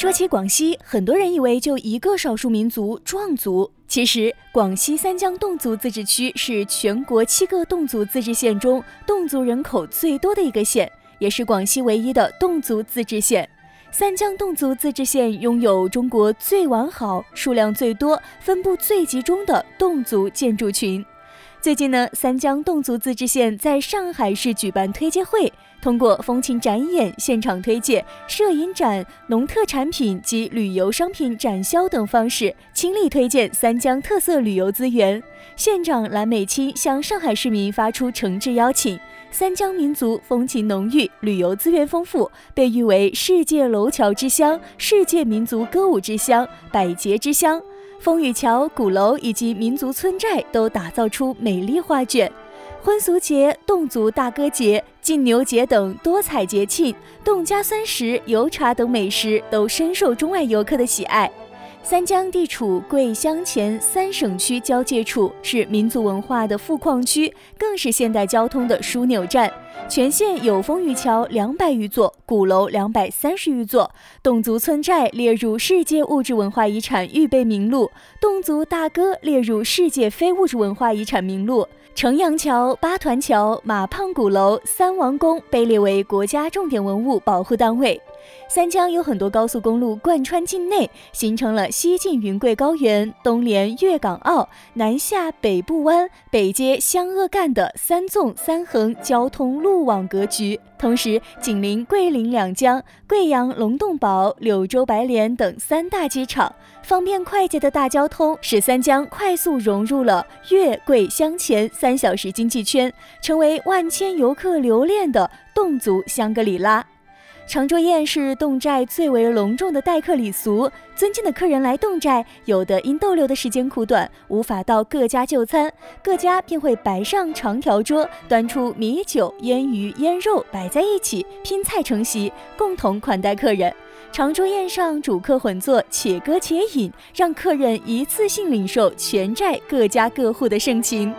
说起广西，很多人以为就一个少数民族壮族。其实，广西三江侗族自治区是全国七个侗族自治县中侗族人口最多的一个县，也是广西唯一的侗族自治县。三江侗族自治县拥有中国最完好、数量最多、分布最集中的侗族建筑群。最近呢，三江侗族自治县在上海市举办推介会，通过风情展演、现场推介、摄影展、农特产品及旅游商品展销等方式，倾力推荐三江特色旅游资源。县长蓝美清向上海市民发出诚挚邀请。三江民族风情浓郁，旅游资源丰富，被誉为世界楼桥之乡、世界民族歌舞之乡、百节之乡。风雨桥、鼓楼以及民族村寨都打造出美丽画卷。婚俗节、侗族大歌节、禁牛节等多彩节庆，侗家酸食、油茶等美食都深受中外游客的喜爱。三江地处桂湘黔三省区交界处，是民族文化的富矿区，更是现代交通的枢纽站。全县有风雨桥两百余座，鼓楼两百三十余座，侗族村寨列入世界物质文化遗产预备名录，侗族大歌列入世界非物质文化遗产名录。城阳桥、八团桥、马胖鼓楼、三王宫被列为国家重点文物保护单位。三江有很多高速公路贯穿境内，形成了西进云贵高原、东连粤港澳、南下北部湾、北接湘鄂赣的三纵三横交通路网格局。同时，紧邻桂林两江、贵阳龙洞堡、柳州白莲等三大机场，方便快捷的大交通，使三江快速融入了粤桂湘黔三小时经济圈，成为万千游客留恋的侗族香格里拉。长桌宴是侗寨最为隆重的待客礼俗，尊敬的客人来侗寨，有的因逗留的时间苦短，无法到各家就餐，各家便会摆上长条桌，端出米酒、腌鱼、腌肉摆在一起，拼菜成席，共同款待客人。长桌宴上，主客混坐，且歌且饮，让客人一次性领受全寨各家各户的盛情。